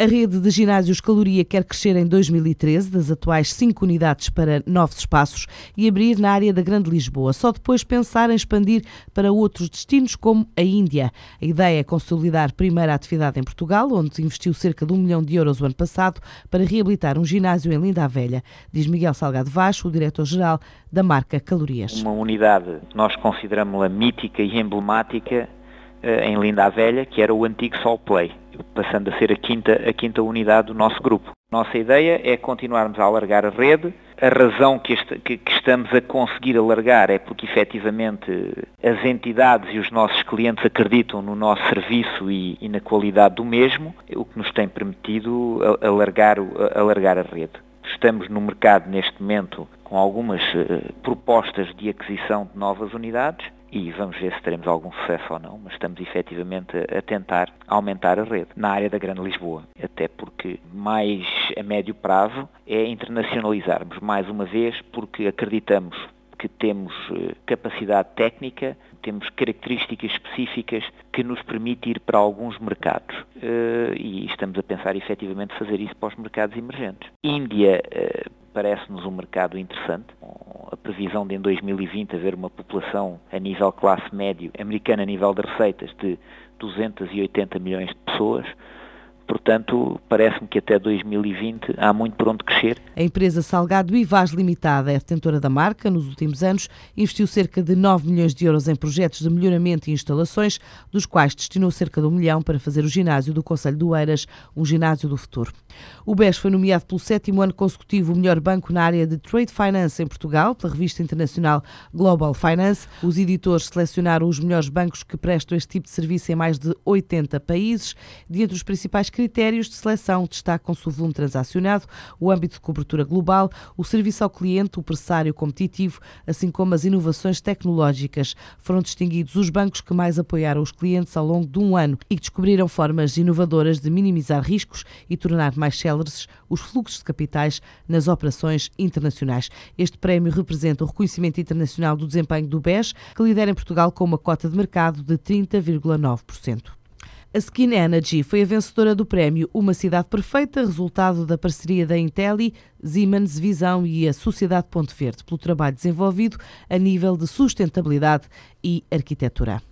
A rede de ginásios Caloria quer crescer em 2013 das atuais cinco unidades para novos espaços e abrir na área da Grande Lisboa. Só depois pensar em expandir para outros destinos como a Índia. A ideia é consolidar primeiro a atividade em Portugal, onde investiu cerca de um milhão de euros o ano passado para reabilitar um ginásio em Linda a Velha, diz Miguel Salgado Vaz, o diretor-geral da marca Calorias. Uma unidade, nós consideramos-la mítica e emblemática eh, em Linda a Velha, que era o antigo Sol Play, passando a ser a quinta, a quinta unidade do nosso grupo. Nossa ideia é continuarmos a alargar a rede. A razão que, este, que, que, estamos a conseguir alargar é porque efetivamente as entidades e os nossos clientes acreditam no nosso serviço e, e na qualidade do mesmo, o que nos tem permitido alargar, alargar a rede. Estamos no mercado neste momento com algumas uh, propostas de aquisição de novas unidades e vamos ver se teremos algum sucesso ou não, mas estamos efetivamente a tentar aumentar a rede na área da Grande Lisboa, até porque mais a médio prazo é internacionalizarmos mais uma vez porque acreditamos que temos eh, capacidade técnica, temos características específicas que nos permite ir para alguns mercados eh, e estamos a pensar efetivamente fazer isso para os mercados emergentes. Índia eh, parece-nos um mercado interessante, previsão de em 2020 haver uma população a nível classe médio, americana a nível de receitas, de 280 milhões de pessoas, Portanto, parece-me que até 2020 há muito por onde crescer. A empresa Salgado Ivaz Limitada é detentora da marca. Nos últimos anos, investiu cerca de 9 milhões de euros em projetos de melhoramento e instalações, dos quais destinou cerca de um milhão para fazer o ginásio do Conselho do Eiras, um ginásio do futuro. O BES foi nomeado pelo sétimo ano consecutivo o melhor banco na área de Trade Finance em Portugal, pela revista internacional Global Finance. Os editores selecionaram os melhores bancos que prestam este tipo de serviço em mais de 80 países. De entre os principais critérios de seleção destacam-se o volume transacionado, o âmbito de cobertura global, o serviço ao cliente, o pressário competitivo, assim como as inovações tecnológicas. Foram distinguidos os bancos que mais apoiaram os clientes ao longo de um ano e que descobriram formas inovadoras de minimizar riscos e tornar mais céleres os fluxos de capitais nas operações internacionais. Este prémio representa o reconhecimento internacional do desempenho do BES, que lidera em Portugal com uma cota de mercado de 30,9%. A Skin Energy foi a vencedora do prémio Uma Cidade Perfeita, resultado da parceria da Intelli, Siemens Visão e a Sociedade Ponte Verde, pelo trabalho desenvolvido a nível de sustentabilidade e arquitetura.